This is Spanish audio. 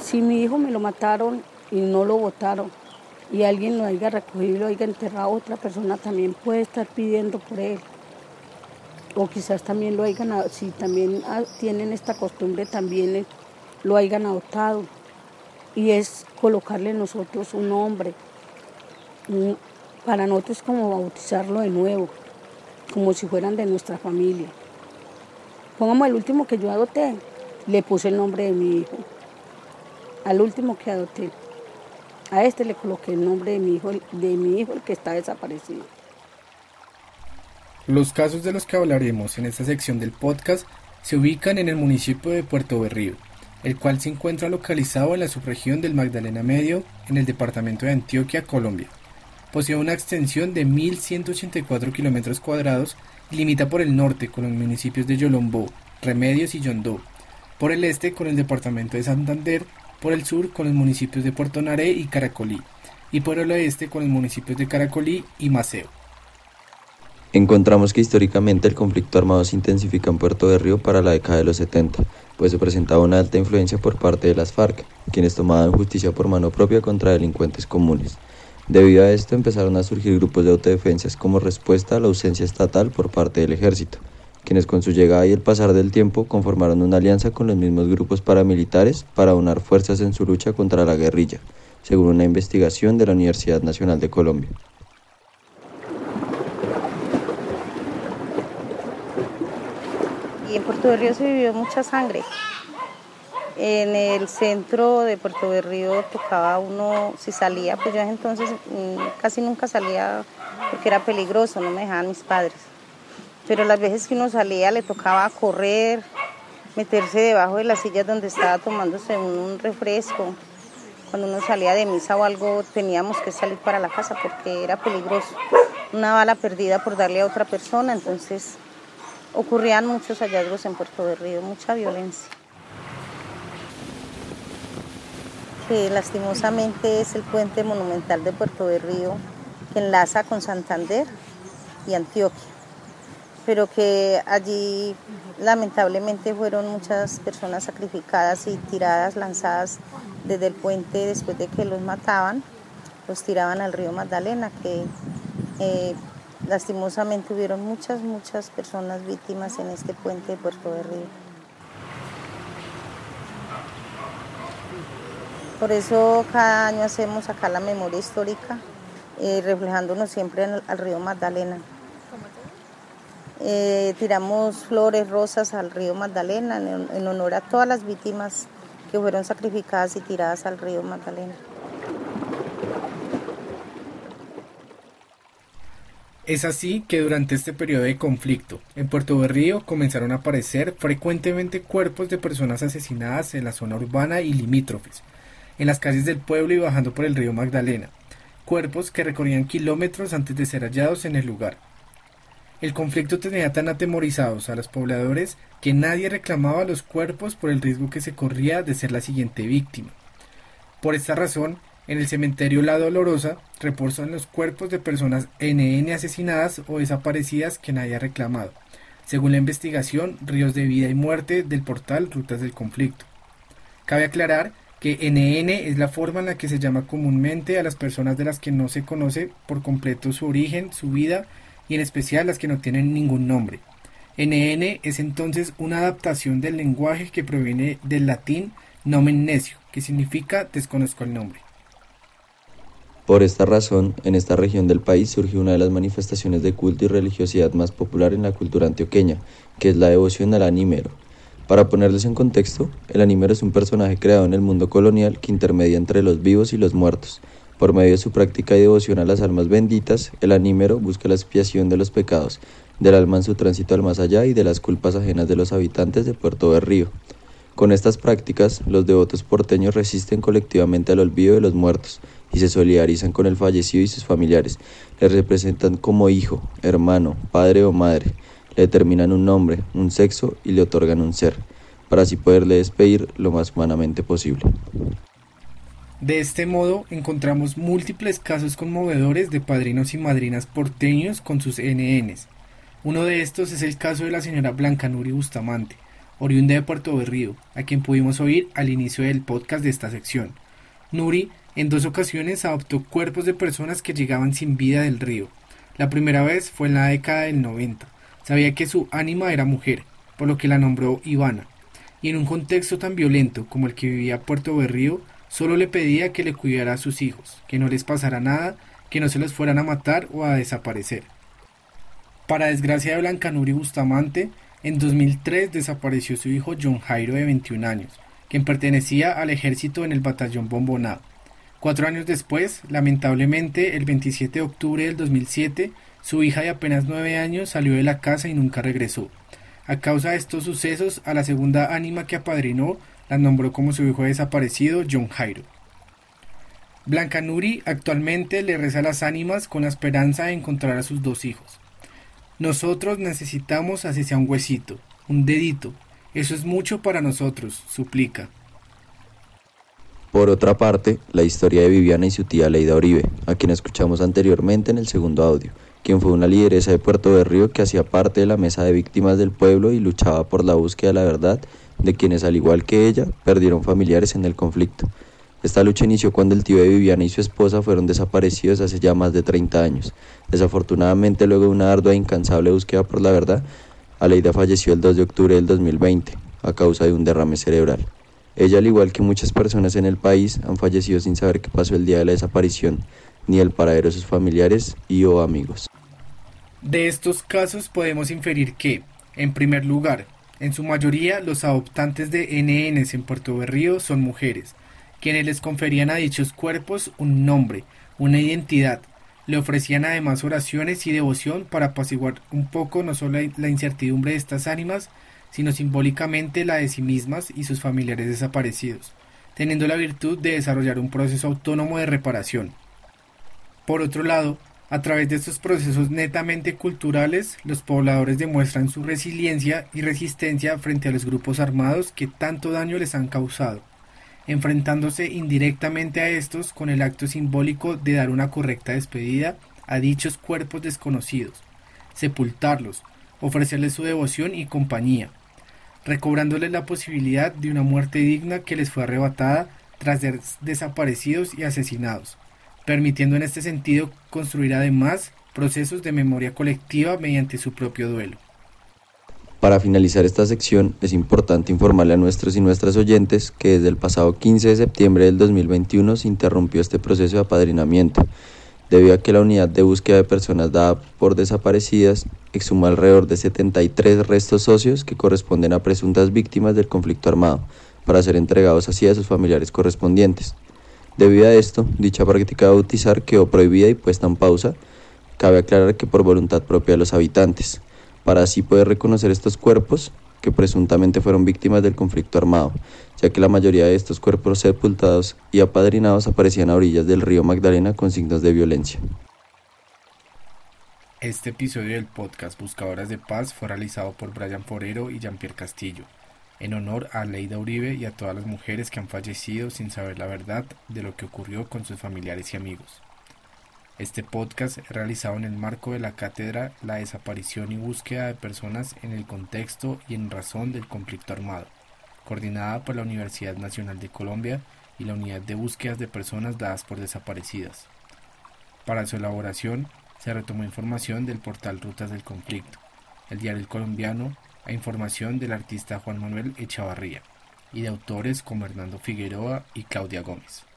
si mi hijo me lo mataron y no lo votaron y alguien lo haya recogido y lo haya enterrado, otra persona también puede estar pidiendo por él. O quizás también lo hayan, si también ah, tienen esta costumbre, también lo hayan adoptado. Y es colocarle nosotros un nombre. Para nosotros como bautizarlo de nuevo, como si fueran de nuestra familia. Pongamos el último que yo adopté, le puse el nombre de mi hijo. Al último que adopté. A este le coloqué el nombre de mi hijo, de mi hijo el que está desaparecido. Los casos de los que hablaremos en esta sección del podcast se ubican en el municipio de Puerto Berrío, el cual se encuentra localizado en la subregión del Magdalena Medio, en el departamento de Antioquia, Colombia. Posee una extensión de 1.184 kilómetros cuadrados y limita por el norte con los municipios de Yolombó, Remedios y Yondó, por el este con el departamento de Santander por el sur con los municipios de Puerto Naré y Caracolí, y por el oeste con los municipios de Caracolí y Maceo. Encontramos que históricamente el conflicto armado se intensifica en Puerto de Río para la década de los 70, pues se presentaba una alta influencia por parte de las FARC, quienes tomaban justicia por mano propia contra delincuentes comunes. Debido a esto empezaron a surgir grupos de autodefensas como respuesta a la ausencia estatal por parte del ejército, quienes con su llegada y el pasar del tiempo conformaron una alianza con los mismos grupos paramilitares para unar fuerzas en su lucha contra la guerrilla, según una investigación de la Universidad Nacional de Colombia. Y en Puerto de Río se vivió mucha sangre. En el centro de Puerto de Río tocaba uno, si salía, pues yo entonces mm, casi nunca salía porque era peligroso, no me dejaban mis padres pero las veces que uno salía le tocaba correr, meterse debajo de las sillas donde estaba tomándose un, refresco. Cuando uno salía de misa o algo teníamos que salir para la casa porque era peligroso. Una bala perdida por darle a otra persona, entonces ocurrían muchos hallazgos en Puerto de Río, mucha violencia. Que lastimosamente es el puente monumental de Puerto de Río que enlaza con Santander y Antioquia pero que allí lamentablemente fueron muchas personas sacrificadas y tiradas, lanzadas desde el puente después de que los mataban, los tiraban al río Magdalena, que eh, lastimosamente hubieron muchas, muchas personas víctimas en este puente de Puerto de Río. Por eso cada año hacemos acá la memoria histórica, eh, reflejándonos siempre al río Magdalena. Eh, tiramos flores, rosas al río Magdalena en, honor a todas las víctimas que fueron sacrificadas y tiradas al río Magdalena. Es así que durante este periodo de conflicto, en Puerto Berrío comenzaron a aparecer frecuentemente cuerpos de personas asesinadas en la zona urbana y limítrofes, en las calles del pueblo y bajando por el río Magdalena, cuerpos que recorrían kilómetros antes de ser hallados en el lugar. El conflicto tenía tan atemorizados a los pobladores que nadie reclamaba los cuerpos por el riesgo que se corría de ser la siguiente víctima. Por esta razón, en el cementerio La Dolorosa reposan los cuerpos de personas NN asesinadas o desaparecidas que nadie ha reclamado, según la investigación Ríos de Vida y Muerte del portal Rutas del Conflicto. Cabe aclarar que NN es la forma en la que se llama comúnmente a las personas de las que no se conoce por completo su origen, su vida y en especial las que no tienen ningún nombre. NN es entonces una adaptación del lenguaje que proviene del latín nomen necio, que significa desconozco el nombre. Por esta razón, en esta región del país surgió una de las manifestaciones de culto y religiosidad más popular en la cultura antioqueña, que es la devoción al anímero. Para ponerles en contexto, el anímero es un personaje creado en el mundo colonial que intermedia entre los vivos y los muertos, por medio de su práctica y devoción a las almas benditas, el anímero busca la expiación de los pecados del alma en su tránsito al más allá y de las culpas ajenas de los habitantes de Puerto de Río. Con estas prácticas, los devotos porteños resisten colectivamente al olvido de los muertos y se solidarizan con el fallecido y sus familiares. Le representan como hijo, hermano, padre o madre. Le determinan un nombre, un sexo y le otorgan un ser, para así poderle despedir lo más humanamente posible. De este modo encontramos múltiples casos conmovedores de padrinos y madrinas porteños con sus NNs. Uno de estos es el caso de la señora Blanca Nuri Bustamante, oriunda de Puerto Berrío, a quien pudimos oír al inicio del podcast de esta sección. Nuri en dos ocasiones adoptó cuerpos de personas que llegaban sin vida del río. La primera vez fue en la década del 90. Sabía que su ánima era mujer, por lo que la nombró Ivana. Y en un contexto tan violento como el que vivía Puerto Berrío, solo le pedía que le cuidara a sus hijos, que no les pasara nada, que no se los fueran a matar o a desaparecer. Para desgracia de Blancanuri Bustamante, en 2003 desapareció su hijo John Jairo de 21 años, quien pertenecía al ejército en el batallón Bomboná. Cuatro años después, lamentablemente, el 27 de octubre del 2007, su hija de apenas nueve años salió de la casa y nunca regresó. A causa de estos sucesos, a la segunda ánima que apadrinó la nombró como su hijo desaparecido, John Jairo. Blanca Nuri actualmente le reza las ánimas con la esperanza de encontrar a sus dos hijos. Nosotros necesitamos así sea un huesito, un dedito. Eso es mucho para nosotros, suplica. Por otra parte, la historia de Viviana y su tía Leida Uribe, a quien escuchamos anteriormente en el segundo audio, quien fue una lideresa de Puerto de Río que hacía parte de la mesa de víctimas del pueblo y luchaba por la búsqueda de la verdad de quienes, al igual que ella, perdieron familiares en el conflicto. Esta lucha inició cuando el tío de Viviana y su esposa fueron desaparecidos hace ya más de 30 años. Desafortunadamente, luego de una ardua e incansable búsqueda por la verdad, Aleida falleció el 2 de octubre del 2020 a causa de un derrame cerebral. Ella, al igual que muchas personas en el país, han fallecido sin saber qué pasó el día de la desaparición, ni el paradero de sus familiares y o amigos. De estos casos podemos inferir que, en primer lugar, en su mayoría los adoptantes de NNs en Puerto Berrío son mujeres, quienes les conferían a dichos cuerpos un nombre, una identidad, le ofrecían además oraciones y devoción para apaciguar un poco no solo la incertidumbre de estas ánimas, sino simbólicamente la de sí mismas y sus familiares desaparecidos, teniendo la virtud de desarrollar un proceso autónomo de reparación. Por otro lado, a través de estos procesos netamente culturales, los pobladores demuestran su resiliencia y resistencia frente a los grupos armados que tanto daño les han causado, enfrentándose indirectamente a estos con el acto simbólico de dar una correcta despedida a dichos cuerpos desconocidos, sepultarlos, ofrecerles su devoción y compañía, recobrándoles la posibilidad de una muerte digna que les fue arrebatada tras ser desaparecidos y asesinados, permitiendo en este sentido construir además procesos de memoria colectiva mediante su propio duelo. Para finalizar esta sección, es importante informarle a nuestros y nuestras oyentes que desde el pasado 15 de septiembre del 2021 se interrumpió este proceso de apadrinamiento, debido a que la unidad de búsqueda de personas dada por desaparecidas exhumó alrededor de 73 restos socios que corresponden a presuntas víctimas del conflicto armado, para ser entregados así a sus familiares correspondientes. Debido a esto, dicha práctica de bautizar quedó prohibida y puesta en pausa. Cabe aclarar que por voluntad propia de los habitantes, para así poder reconocer estos cuerpos que presuntamente fueron víctimas del conflicto armado, ya que la mayoría de estos cuerpos sepultados y apadrinados aparecían a orillas del río Magdalena con signos de violencia. Este episodio del podcast Buscadoras de Paz fue realizado por Brian Forero y Jean-Pierre Castillo, en honor a Leida Uribe y a todas las mujeres que han fallecido sin saber la verdad de lo que ocurrió con sus familiares y amigos. Este podcast realizado en el marco de la cátedra La desaparición y búsqueda de personas en el contexto y en razón del conflicto armado, coordinada por la Universidad Nacional de Colombia y la Unidad de Búsquedas de Personas Dadas por Desaparecidas. Para su elaboración, se retomó información del portal Rutas del Conflicto, el diario Colombiano, a información del artista Juan Manuel Echavarría y de autores como Hernando Figueroa y Claudia Gómez.